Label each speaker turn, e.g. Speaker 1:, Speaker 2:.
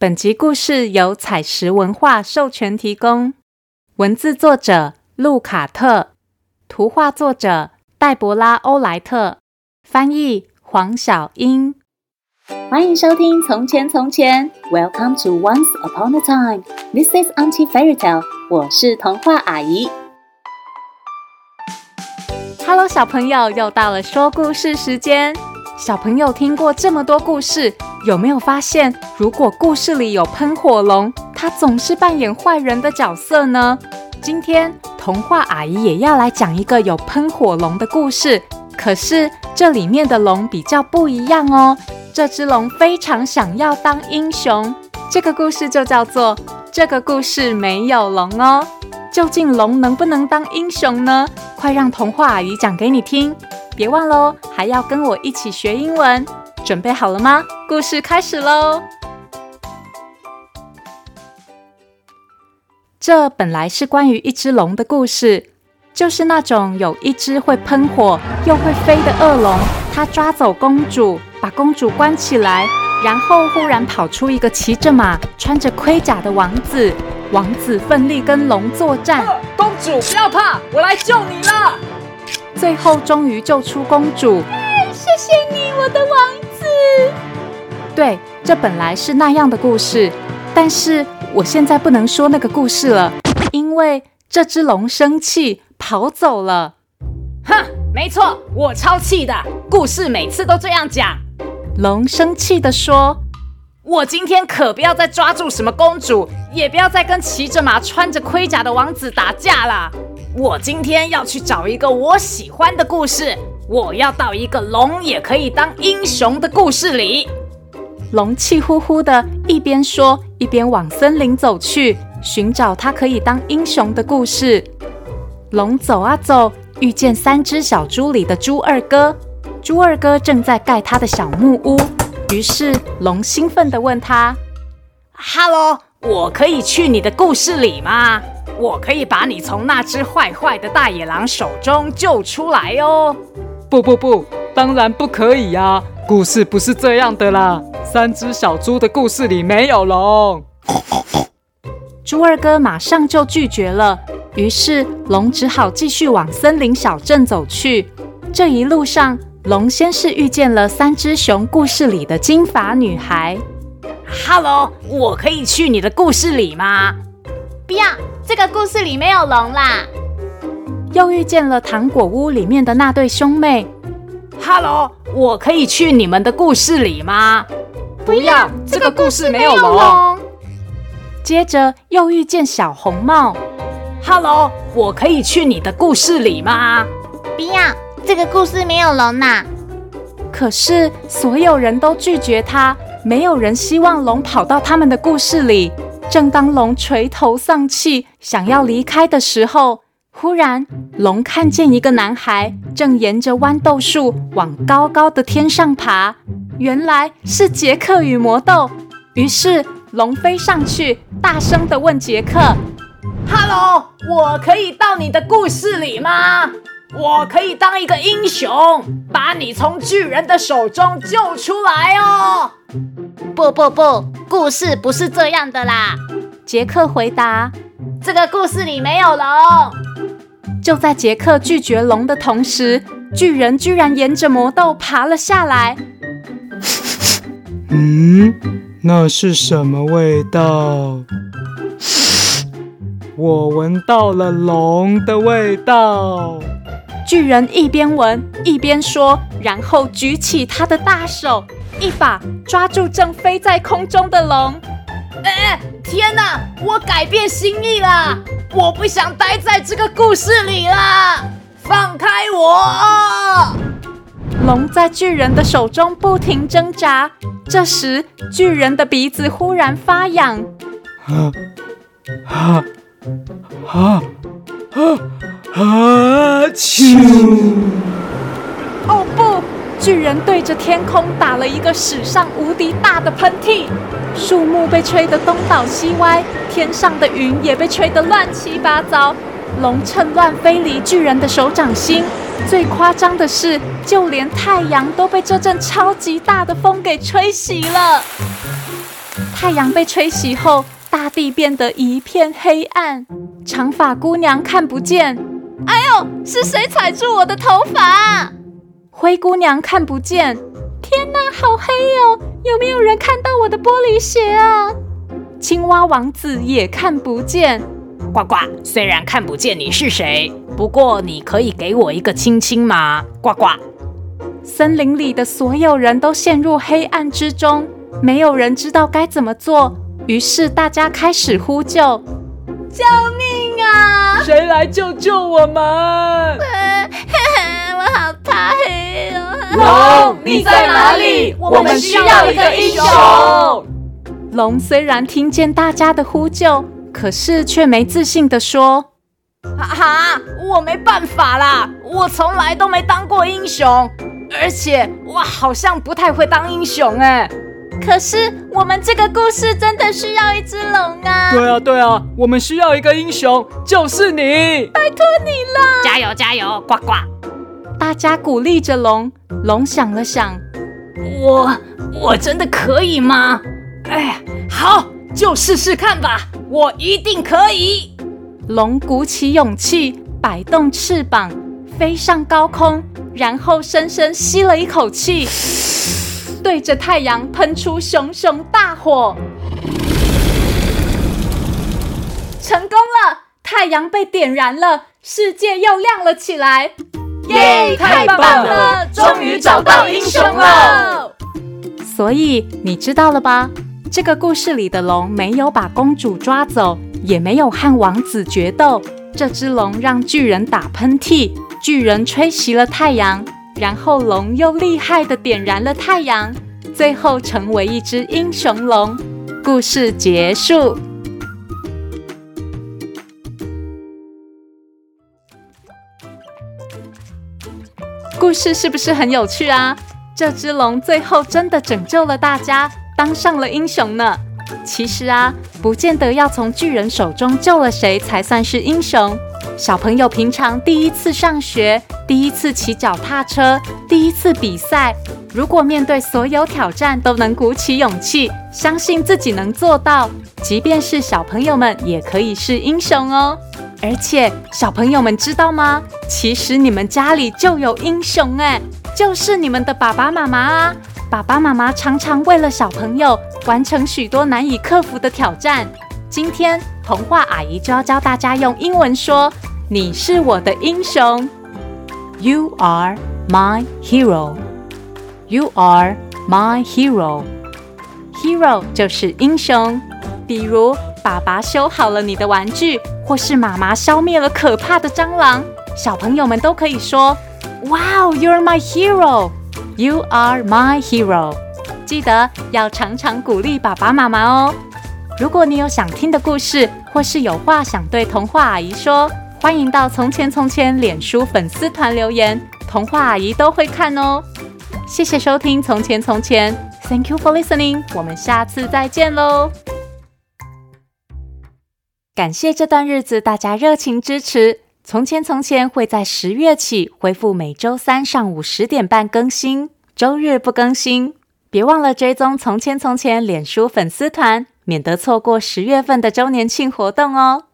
Speaker 1: 本集故事由采石文化授权提供，文字作者路卡特，图画作者黛博拉·欧莱特，翻译黄小英。
Speaker 2: 欢迎收听《从前从前》，Welcome to Once Upon a Time。This is Auntie Fairy Tale。我是童话阿姨。
Speaker 1: Hello，小朋友，又到了说故事时间。小朋友听过这么多故事，有没有发现，如果故事里有喷火龙，它总是扮演坏人的角色呢？今天童话阿姨也要来讲一个有喷火龙的故事，可是这里面的龙比较不一样哦。这只龙非常想要当英雄，这个故事就叫做《这个故事没有龙》哦。究竟龙能不能当英雄呢？快让童话阿姨讲给你听。别忘喽，还要跟我一起学英文，准备好了吗？故事开始喽！这本来是关于一只龙的故事，就是那种有一只会喷火又会飞的恶龙，它抓走公主，把公主关起来，然后忽然跑出一个骑着马、穿着盔甲的王子，王子奋力跟龙作战。
Speaker 3: 公主不要怕，我来救你了。
Speaker 1: 最后终于救出公主，
Speaker 2: 谢谢你，我的王子。
Speaker 1: 对，这本来是那样的故事，但是我现在不能说那个故事了，因为这只龙生气跑走了。
Speaker 3: 哼，没错，我超气的，故事每次都这样讲。
Speaker 1: 龙生气地说：“
Speaker 3: 我今天可不要再抓住什么公主，也不要再跟骑着马、穿着盔甲的王子打架了。”我今天要去找一个我喜欢的故事，我要到一个龙也可以当英雄的故事里。
Speaker 1: 龙气呼呼的，一边说一边往森林走去，寻找他可以当英雄的故事。龙走啊走，遇见三只小猪里的猪二哥。猪二哥正在盖他的小木屋，于是龙兴奋地问他
Speaker 3: ：“Hello，我可以去你的故事里吗？”我可以把你从那只坏坏的大野狼手中救出来哦！
Speaker 4: 不不不，当然不可以呀！故事不是这样的啦。三只小猪的故事里没有龙。
Speaker 1: 猪二哥马上就拒绝了，于是龙只好继续往森林小镇走去。这一路上，龙先是遇见了三只熊故事里的金发女孩。
Speaker 3: Hello，我可以去你的故事里吗？
Speaker 2: 不要。这个故事里没有龙啦。
Speaker 1: 又遇见了糖果屋里面的那对兄妹。
Speaker 3: Hello，我可以去你们的故事里吗？
Speaker 2: 不要，这个故事没有龙。
Speaker 1: 接着又遇见小红帽。
Speaker 3: Hello，我可以去你的故事里吗？
Speaker 2: 不要，这个故事没有龙呐。
Speaker 1: 可是所有人都拒绝他，没有人希望龙跑到他们的故事里。正当龙垂头丧气，想要离开的时候，忽然龙看见一个男孩正沿着豌豆树往高高的天上爬，原来是杰克与魔豆。于是龙飞上去，大声地问杰克
Speaker 3: ：“Hello，我可以到你的故事里吗？我可以当一个英雄，把你从巨人的手中救出来哦。”
Speaker 2: 不不不，故事不是这样的啦！
Speaker 1: 杰克回答：“
Speaker 2: 这个故事里没有龙。”
Speaker 1: 就在杰克拒绝龙的同时，巨人居然沿着魔豆爬了下来。
Speaker 4: 嗯，那是什么味道？我闻到了龙的味道。
Speaker 1: 巨人一边闻一边说，然后举起他的大手。一把抓住正飞在空中的龙，
Speaker 3: 哎，天哪！我改变心意了，我不想待在这个故事里了，放开我！
Speaker 1: 龙在巨人的手中不停挣扎，这时巨人的鼻子忽然发痒，啊啊
Speaker 4: 啊啊啊！啾！
Speaker 1: 哦不！巨人对着天空打了一个史上无敌大的喷嚏，树木被吹得东倒西歪，天上的云也被吹得乱七八糟。龙趁乱飞离巨人的手掌心，最夸张的是，就连太阳都被这阵超级大的风给吹熄了。太阳被吹熄后，大地变得一片黑暗。长发姑娘看不见，
Speaker 3: 哎呦，是谁踩住我的头发？
Speaker 1: 灰姑娘看不见，天哪，好黑哦！有没有人看到我的玻璃鞋啊？青蛙王子也看不见。
Speaker 3: 呱呱，虽然看不见你是谁，不过你可以给我一个亲亲吗？呱呱。
Speaker 1: 森林里的所有人都陷入黑暗之中，没有人知道该怎么做。于是大家开始呼救：“
Speaker 3: 救命啊！
Speaker 4: 谁来救救我们？”
Speaker 3: 我好怕黑哦。
Speaker 4: 龙，你在哪里？我们需要一个英雄。
Speaker 1: 龙虽然听见大家的呼救，可是却没自信的说：“
Speaker 3: 哈哈，我没办法啦，我从来都没当过英雄，而且我好像不太会当英雄哎。”
Speaker 2: 可是我们这个故事真的需要一只龙啊！
Speaker 4: 对啊，对啊，我们需要一个英雄，就是你！
Speaker 2: 拜托你了！
Speaker 3: 加油，加油，呱呱！
Speaker 1: 大家鼓励着龙。龙想了想，
Speaker 3: 我我真的可以吗？哎，好，就试试看吧，我一定可以。
Speaker 1: 龙鼓起勇气，摆动翅膀，飞上高空，然后深深吸了一口气。对着太阳喷出熊熊大火，成功了！太阳被点燃了，世界又亮了起来。
Speaker 4: 耶！太棒了，终于找到英雄了。
Speaker 1: 所以你知道了吧？这个故事里的龙没有把公主抓走，也没有和王子决斗。这只龙让巨人打喷嚏，巨人吹熄了太阳。然后龙又厉害的点燃了太阳，最后成为一只英雄龙。故事结束。故事是不是很有趣啊？这只龙最后真的拯救了大家，当上了英雄呢。其实啊，不见得要从巨人手中救了谁才算是英雄。小朋友平常第一次上学，第一次骑脚踏车，第一次比赛，如果面对所有挑战都能鼓起勇气，相信自己能做到，即便是小朋友们也可以是英雄哦。而且小朋友们知道吗？其实你们家里就有英雄哎，就是你们的爸爸妈妈啊。爸爸妈妈常常为了小朋友完成许多难以克服的挑战。今天童话阿姨就要教大家用英文说。你是我的英雄，You are my hero. You are my hero. Hero 就是英雄。比如爸爸修好了你的玩具，或是妈妈消灭了可怕的蟑螂，小朋友们都可以说：Wow, you're my hero. You are my hero. 记得要常常鼓励爸爸妈妈哦。如果你有想听的故事，或是有话想对童话阿姨说。欢迎到《从前从前》脸书粉丝团留言，童话阿姨都会看哦。谢谢收听《从前从前》，Thank you for listening。我们下次再见喽！感谢这段日子大家热情支持，《从前从前》会在十月起恢复每周三上午十点半更新，周日不更新。别忘了追踪《从前从前》脸书粉丝团，免得错过十月份的周年庆活动哦。